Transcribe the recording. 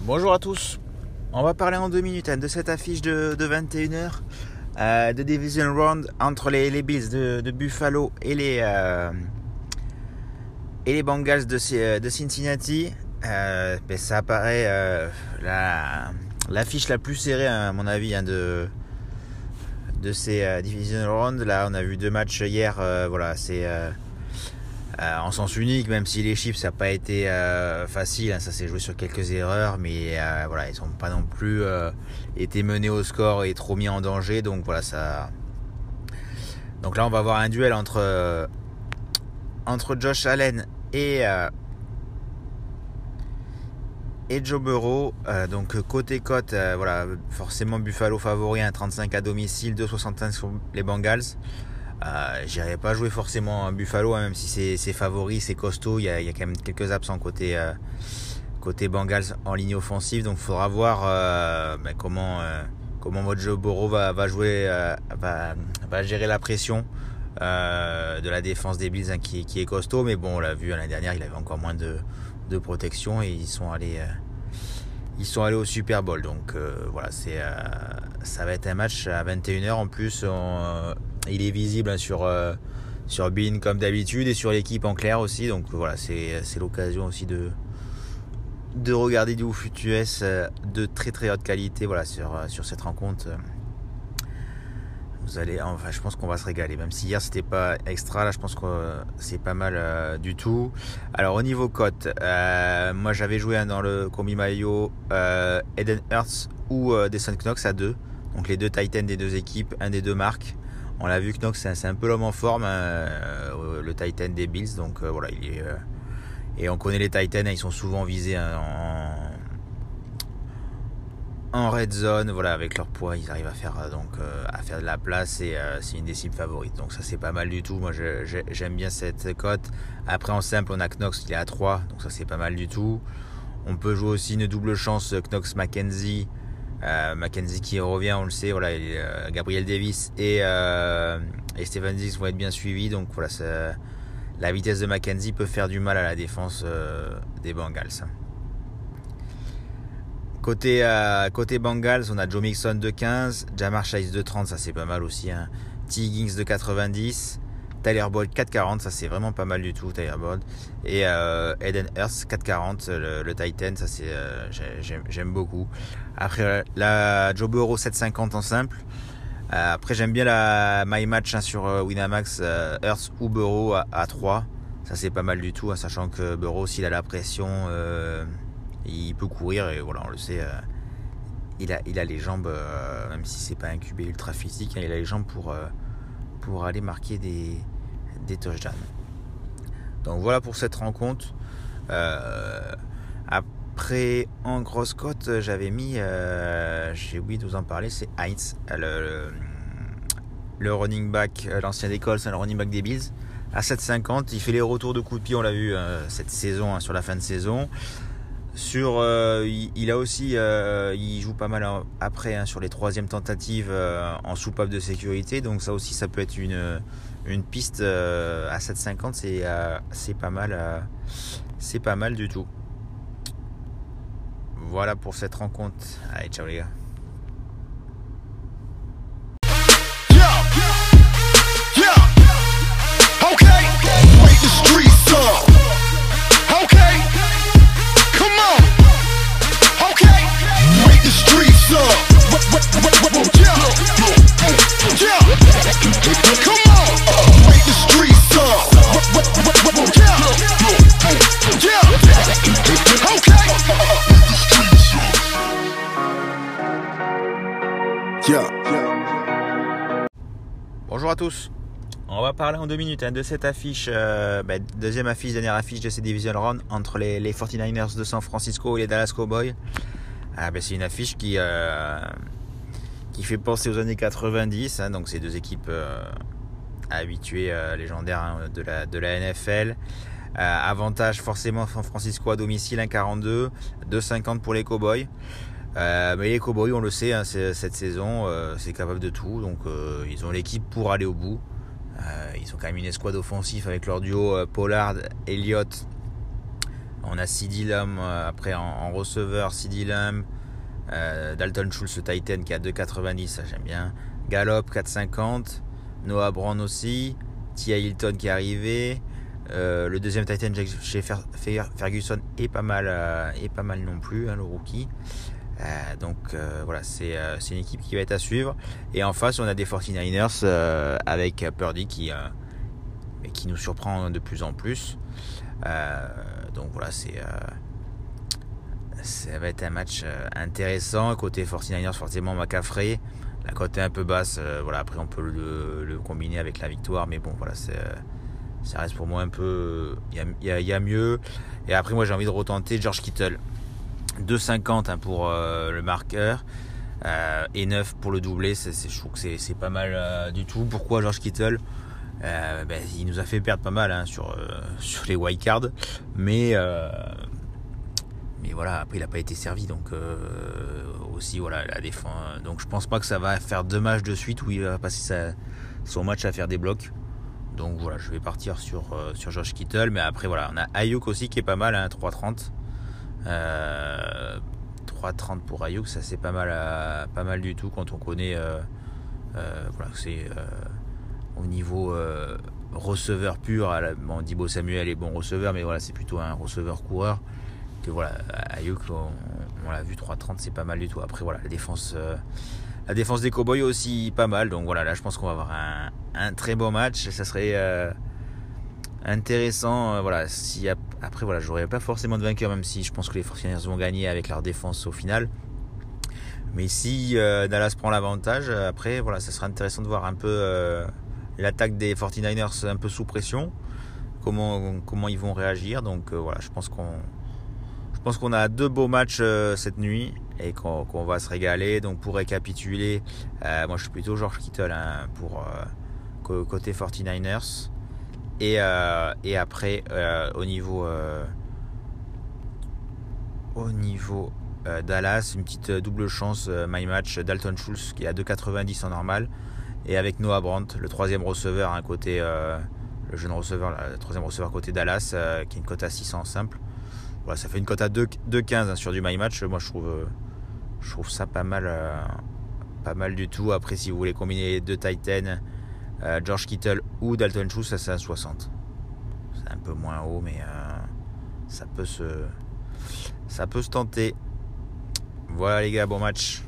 Bonjour à tous. On va parler en deux minutes hein, de cette affiche de, 21h euh, de Division Round entre les, les Bills de, Buffalo et les, euh, et les Bengals de euh, Cincinnati. Euh, ben, ça apparaît l'affiche la, plus serrée à mon avis hein, de, de ces Division Round. Là on a vu deux matchs hier. voilà, c'est euh, en sens unique, même si les chiffres ça n'a pas été euh, facile, hein, ça s'est joué sur quelques erreurs, mais euh, voilà, ils n'ont pas non plus été menés au score et trop mis en danger, donc voilà ça. Donc là on va avoir un duel entre entre Josh Allen et et Joe Burrow. donc côté cote, voilà, forcément Buffalo favori, 35 à domicile, 2,65 sur les Bengals. Euh, J'irai pas jouer forcément Buffalo, hein, même si c'est favori, c'est costaud. Il y, a, quand même quelques absents côté, euh, côté Bengals en ligne offensive. Donc il faudra voir euh, ben, comment, euh, comment votre Boro va, va jouer, euh, va, gérer la pression de la défense des Bills hein, qui, est costaud. Mais bon, on l'a vu l'année dernière, il avait encore moins de, de protection et ils sont allés ils sont allés au Super Bowl. Donc voilà, c'est ça va être un match à 21h en plus. Il est visible hein, sur, euh, sur Bean comme d'habitude et sur l'équipe en clair aussi. Donc voilà, c'est l'occasion aussi de, de regarder du foot US euh, de très très haute qualité voilà, euh, sur cette rencontre. Vous allez, enfin, je pense qu'on va se régaler. Même si hier c'était pas extra, là je pense que c'est pas mal du tout. Alors au niveau cote, moi j'avais joué hein, dans le combi maillot Eden Hurts ou Descent Knox à deux. Donc les deux Titans des deux équipes, un des deux marques. On l'a vu Knox c'est un peu l'homme en forme, hein, euh, le Titan des Bills. Donc euh, voilà, il est, euh, et on connaît les Titans, hein, ils sont souvent visés en, en, red zone. Voilà, avec leur poids, ils arrivent à faire donc à faire de la place et c'est une des cibles favorites. Donc ça c'est pas mal du tout. Moi j'aime bien cette cote. Après en simple, on a Knox, il est à 3, donc ça c'est pas mal du tout. On peut jouer aussi une double chance Knox McKenzie euh, Mackenzie qui revient, on le sait, voilà, euh, Gabriel Davis et, euh, et Diggs vont être bien suivis. Donc voilà, la vitesse de Mackenzie peut faire du mal à la défense euh, des Bengals. Côté, côté Bengals, on a Joe Mixon de 15, Jamar Chase de 30, ça c'est pas mal aussi. Hein. T. Higgins de 90, Tyler Boyd 440, ça c'est vraiment pas mal du tout, Tyler Boyd. Et euh, Eden Hurst 440, le, Titan, ça c'est euh, j'aime beaucoup. Après la Joe Burrow 750 en simple. Euh, après j'aime bien la My Match hein, sur Winamax Hurst ou Burrow à, 3. Ça c'est pas mal du tout, hein, sachant que Burrow s'il a la pression, il peut courir et voilà on le sait. il a, il a les jambes, même si c'est pas un QB ultra physique, hein, il a les jambes pour, pour aller marquer des, des touchdowns. Donc voilà pour cette rencontre. Euh, après, en grosse cote, j'avais mis, euh, j'ai oublié de vous en parler, c'est Heinz, le, running back, l'ancien école, c'est le running back des Bills, à 7,50. Il fait les retours de coups de pied, on l'a vu euh, cette saison, hein, sur la fin de saison. Sur, il, a aussi, il joue pas mal après hein, sur les troisièmes tentatives en soupape de sécurité, donc ça aussi, ça peut être une une piste euh, à 7,50 c'est euh, c'est pas mal euh, c'est pas mal du tout. Voilà pour cette rencontre. Allez ciao les gars tous. On va parler en deux minutes hein, de cette affiche, euh, bah, deuxième affiche, dernière affiche de ces Division Round entre les, 49ers de San Francisco et les Dallas Cowboys. Ah, bah, c'est une affiche qui, euh, qui fait penser aux années 90, hein, donc ces deux équipes euh, habituées, légendaires hein, de, la, de la NFL. avantage forcément San Francisco à domicile 1,42, 2,50 pour les Cowboys. Euh, mais les Cowboys, on le sait, hein, cette saison, euh, c'est capable de tout. Donc, euh, ils ont l'équipe pour aller au bout. ils ont quand même une escouade offensive avec leur duo Pollard, Elliott, On a CD Lamb après en, receveur, CD Lamb, Dalton Schultz, Titan qui a 2,90, ça j'aime bien. Gallop 4,50, Noah Brown aussi, Tia Hilton qui est arrivé. le deuxième Titan chez Ferguson est pas mal, mal non plus, hein, le rookie. Euh, donc euh, voilà, euh, c'est une équipe qui va être à suivre. Et en face, on a des 49ers avec Purdy qui, nous surprend de plus en plus. donc voilà, c'est ça va être un match intéressant. Côté 49ers, forcément McCaffrey. La côté un peu basse, voilà, après on peut le, combiner avec la victoire, mais bon, voilà, ça reste pour moi un peu. Il y a, mieux. Et après, moi j'ai envie de retenter George Kittle. 2,50 hein, pour euh, le marqueur euh, et 9 pour le doublé. je trouve que c'est pas mal euh, du tout. Pourquoi George Kittle? Ben, Il nous a fait perdre pas mal hein, sur, les white cards. Mais, mais voilà, après il n'a pas été servi. Donc aussi, voilà, la défense. Donc je pense pas que ça va faire deux matchs de suite où il va passer son match à faire des blocs. Donc voilà, je vais partir sur, George Kittle. Mais après, voilà, on a Ayuk aussi qui est pas mal, hein, 3,30. 3,30 euh, pour Ayuk, ça c'est pas mal, euh, pas mal du tout quand on connaît euh, voilà, c'est au niveau receveur pur. Bon, Dibo Samuel est bon receveur, mais voilà, c'est plutôt un receveur coureur. Que voilà, Ayuk, on, l'a vu 3,30, c'est pas mal du tout. Après, voilà, la défense, la défense des Cowboys aussi pas mal. Donc voilà, là, je pense qu'on va avoir un, très beau match. Ça serait intéressant. voilà, si après, voilà, j'aurais pas forcément de vainqueur, même si je pense que les 49 vont gagner avec leur défense au final. Mais si euh, Dallas prend l'avantage, euh, après, voilà, ça sera intéressant de voir un peu euh, l'attaque des 49ers un peu sous pression, comment, comment ils vont réagir. Donc voilà, je pense qu'on je pense qu'on a deux beaux matchs cette nuit et qu'on va se régaler. Donc pour récapituler, moi je suis plutôt George Kittle hein, pour côté 49ers. Et, euh, et après, euh, au niveau, euh, au niveau Dallas, une petite double chance, my match, Dalton Schultz qui est à 2,90 en normal. Et avec Noah Brandt, le troisième receveur, un côté, le jeune receveur, le troisième receveur côté Dallas, qui est une cote à 600 simple. Voilà, ça fait une cote à 2,15 hein, sur du my match. Moi, je trouve, je trouve ça pas mal, pas mal du tout. Après, si vous voulez combiner deux Titans euh, George Kittle ou Dalton Schultz, ça c'est à 60. C'est un peu moins haut, mais euh, ça peut se, ça peut se tenter. Voilà les gars, bon match.